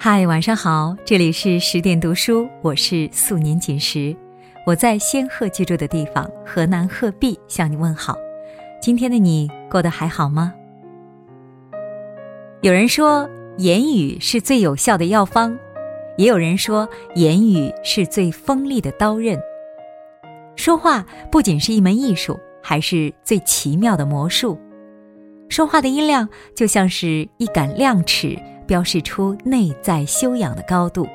嗨，晚上好，这里是十点读书，我是素年锦时，我在仙鹤居住的地方河南鹤壁向你问好。今天的你过得还好吗？有人说言语是最有效的药方，也有人说言语是最锋利的刀刃。说话不仅是一门艺术，还是最奇妙的魔术。说话的音量就像是一杆量尺。标示出内在修养的高度。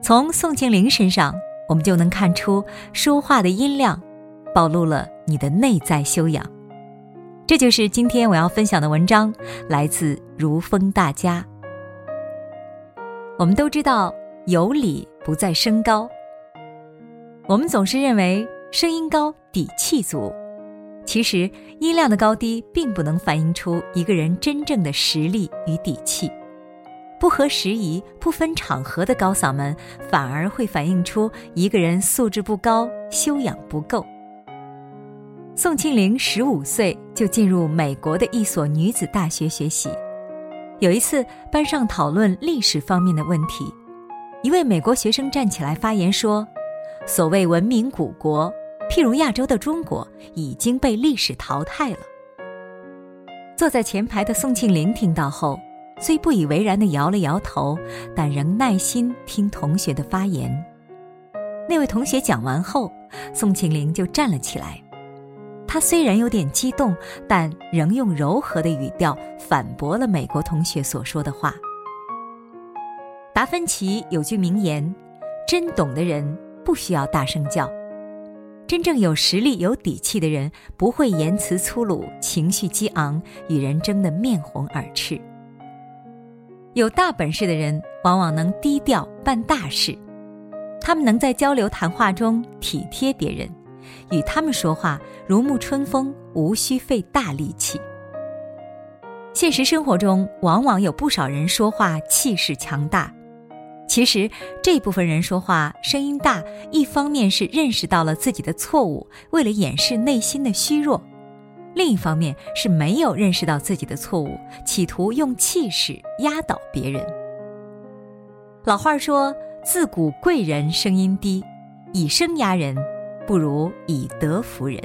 从宋庆龄身上，我们就能看出说话的音量，暴露了你的内在修养。这就是今天我要分享的文章，来自如风大家。我们都知道，有理不在声高。我们总是认为声音高底气足。其实，音量的高低并不能反映出一个人真正的实力与底气。不合时宜、不分场合的高嗓门，反而会反映出一个人素质不高、修养不够。宋庆龄十五岁就进入美国的一所女子大学学习。有一次，班上讨论历史方面的问题，一位美国学生站起来发言说：“所谓文明古国。”譬如亚洲的中国已经被历史淘汰了。坐在前排的宋庆龄听到后，虽不以为然地摇了摇头，但仍耐心听同学的发言。那位同学讲完后，宋庆龄就站了起来。他虽然有点激动，但仍用柔和的语调反驳了美国同学所说的话。达芬奇有句名言：“真懂的人不需要大声叫。”真正有实力、有底气的人，不会言辞粗鲁、情绪激昂，与人争得面红耳赤。有大本事的人，往往能低调办大事。他们能在交流谈话中体贴别人，与他们说话如沐春风，无需费大力气。现实生活中，往往有不少人说话气势强大。其实这部分人说话声音大，一方面是认识到了自己的错误，为了掩饰内心的虚弱；另一方面是没有认识到自己的错误，企图用气势压倒别人。老话说：“自古贵人声音低，以声压人，不如以德服人。”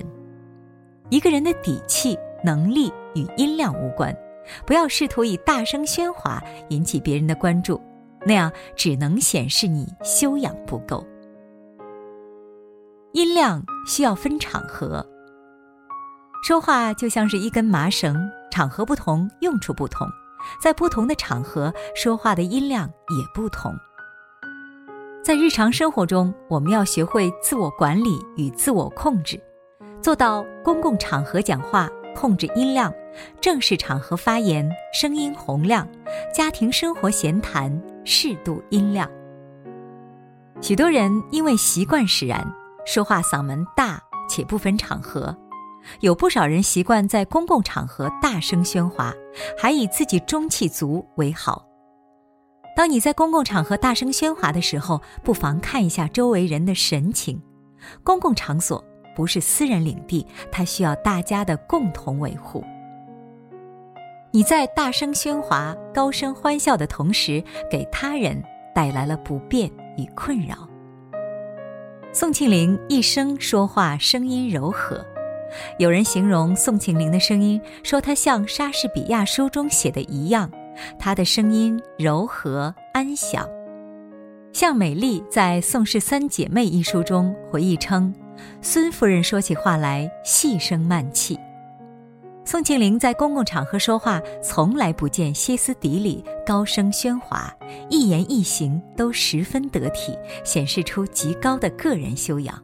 一个人的底气、能力与音量无关，不要试图以大声喧哗引起别人的关注。那样只能显示你修养不够。音量需要分场合，说话就像是一根麻绳，场合不同，用处不同，在不同的场合说话的音量也不同。在日常生活中，我们要学会自我管理与自我控制，做到公共场合讲话控制音量，正式场合发言声音洪亮，家庭生活闲谈。适度音量。许多人因为习惯使然，说话嗓门大且不分场合；有不少人习惯在公共场合大声喧哗，还以自己中气足为好。当你在公共场合大声喧哗的时候，不妨看一下周围人的神情。公共场所不是私人领地，它需要大家的共同维护。你在大声喧哗、高声欢笑的同时，给他人带来了不便与困扰。宋庆龄一生说话声音柔和，有人形容宋庆龄的声音，说她像莎士比亚书中写的一样，她的声音柔和安详。向美丽在《宋氏三姐妹》一书中回忆称，孙夫人说起话来细声慢气。宋庆龄在公共场合说话，从来不见歇斯底里、高声喧哗，一言一行都十分得体，显示出极高的个人修养。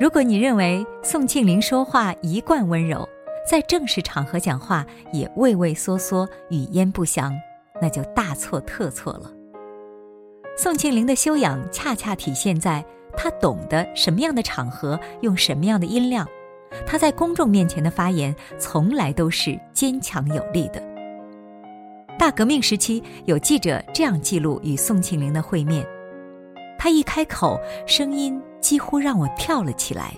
如果你认为宋庆龄说话一贯温柔，在正式场合讲话也畏畏缩缩、语焉不详，那就大错特错了。宋庆龄的修养恰恰体现在她懂得什么样的场合用什么样的音量。他在公众面前的发言从来都是坚强有力的。大革命时期，有记者这样记录与宋庆龄的会面：他一开口，声音几乎让我跳了起来。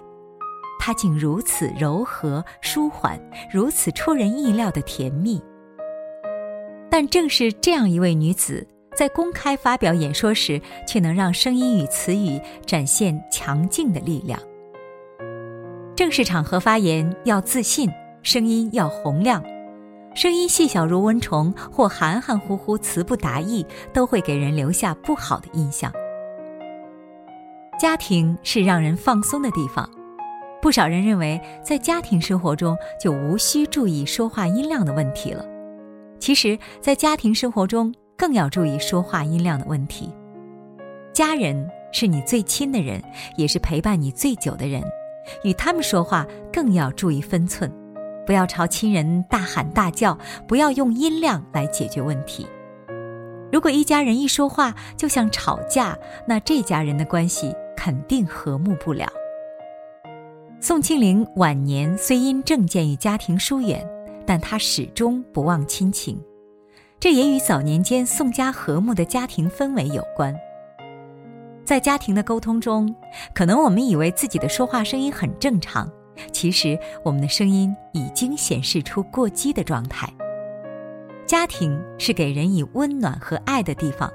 他竟如此柔和舒缓，如此出人意料的甜蜜。但正是这样一位女子，在公开发表演说时，却能让声音与词语展现强劲的力量。正式场合发言要自信，声音要洪亮。声音细小如蚊虫或含含糊糊、词不达意，都会给人留下不好的印象。家庭是让人放松的地方，不少人认为在家庭生活中就无需注意说话音量的问题了。其实，在家庭生活中更要注意说话音量的问题。家人是你最亲的人，也是陪伴你最久的人，与他们说话更要注意分寸。不要朝亲人大喊大叫，不要用音量来解决问题。如果一家人一说话就像吵架，那这家人的关系肯定和睦不了。宋庆龄晚年虽因政见与家庭疏远，但她始终不忘亲情，这也与早年间宋家和睦的家庭氛围有关。在家庭的沟通中，可能我们以为自己的说话声音很正常。其实，我们的声音已经显示出过激的状态。家庭是给人以温暖和爱的地方，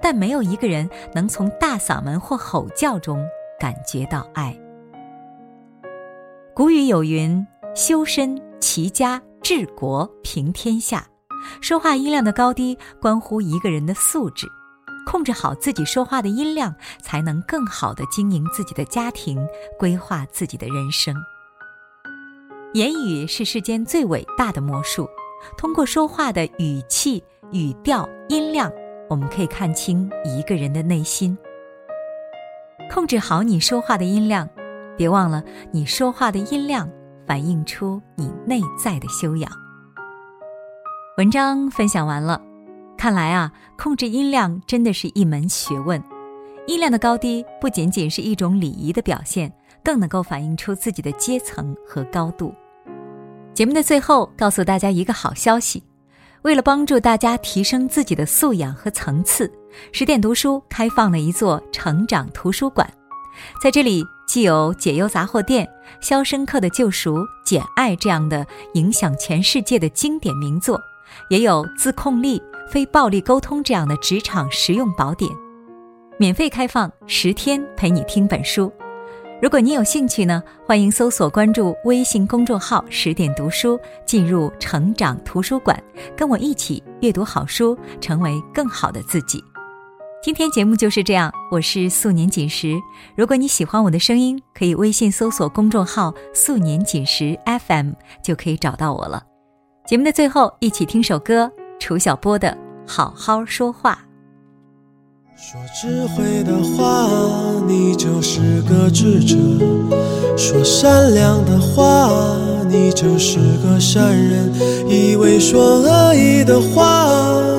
但没有一个人能从大嗓门或吼叫中感觉到爱。古语有云：“修身、齐家、治国、平天下。”说话音量的高低，关乎一个人的素质。控制好自己说话的音量，才能更好的经营自己的家庭，规划自己的人生。言语是世间最伟大的魔术，通过说话的语气、语调、音量，我们可以看清一个人的内心。控制好你说话的音量，别忘了，你说话的音量反映出你内在的修养。文章分享完了，看来啊，控制音量真的是一门学问。音量的高低不仅仅是一种礼仪的表现。更能够反映出自己的阶层和高度。节目的最后，告诉大家一个好消息：为了帮助大家提升自己的素养和层次，十点读书开放了一座成长图书馆。在这里，既有《解忧杂货店》《肖申克的救赎》《简爱》这样的影响全世界的经典名作，也有《自控力》《非暴力沟通》这样的职场实用宝典。免费开放十天，陪你听本书。如果你有兴趣呢，欢迎搜索关注微信公众号“十点读书”，进入成长图书馆，跟我一起阅读好书，成为更好的自己。今天节目就是这样，我是素年锦时。如果你喜欢我的声音，可以微信搜索公众号“素年锦时 FM”，就可以找到我了。节目的最后，一起听首歌，楚小波的《好好说话》。说智慧的话，你就是个智者；说善良的话，你就是个善人。以为说恶意的话，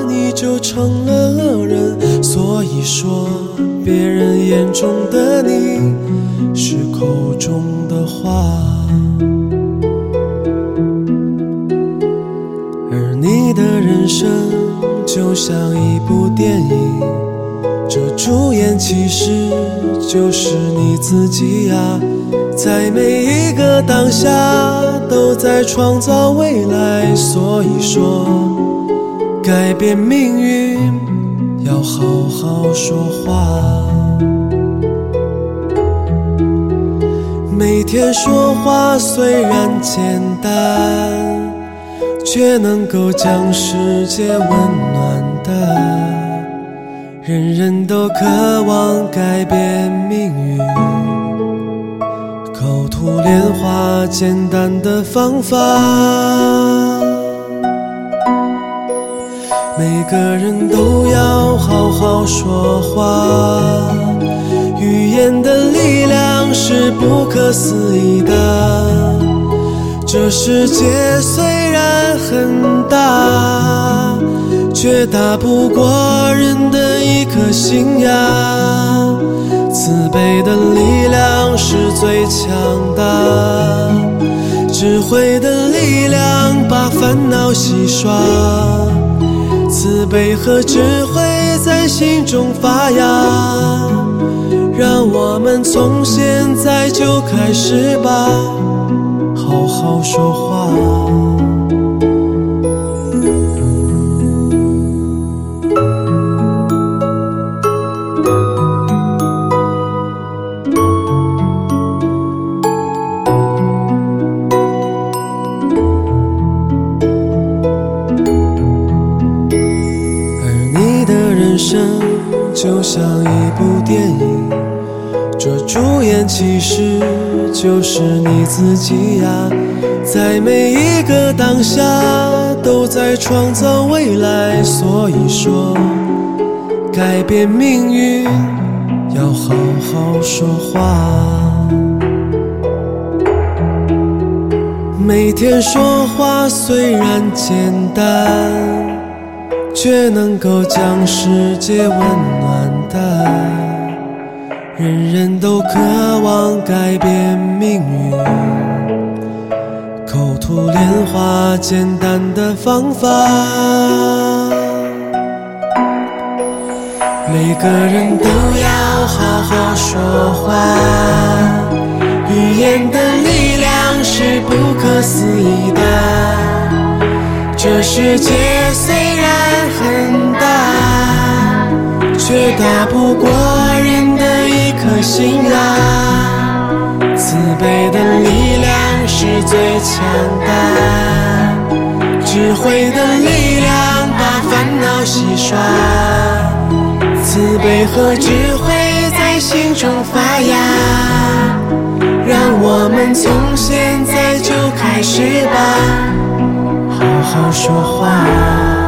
你就成了恶人。所以说，别人眼中的你是口中人生就像一部电影。这主演其实就是你自己呀，在每一个当下都在创造未来。所以说，改变命运要好好说话。每天说话虽然简单，却能够将世界温暖的。人人都渴望改变命运，口吐莲花，简单的方法。每个人都要好好说话，语言的力量是不可思议的。这世界虽然很大。却打不过人的一颗心呀！慈悲的力量是最强大，智慧的力量把烦恼洗刷。慈悲和智慧在心中发芽，让我们从现在就开始吧，好好说话。生就像一部电影，这主演其实就是你自己呀。在每一个当下，都在创造未来。所以说，改变命运要好好说话。每天说话虽然简单，却能够将世界温暖的。人人都渴望改变命运，口吐莲花，简单的方法。每个人都要好好说话，语言的力量是不可思议的。这世界虽然很大，却打不过人的一颗心啊！慈悲的力量是最强大，智慧的力量把烦恼洗刷。慈悲和智慧在心中发芽，让我们从现在就开始吧，好说话。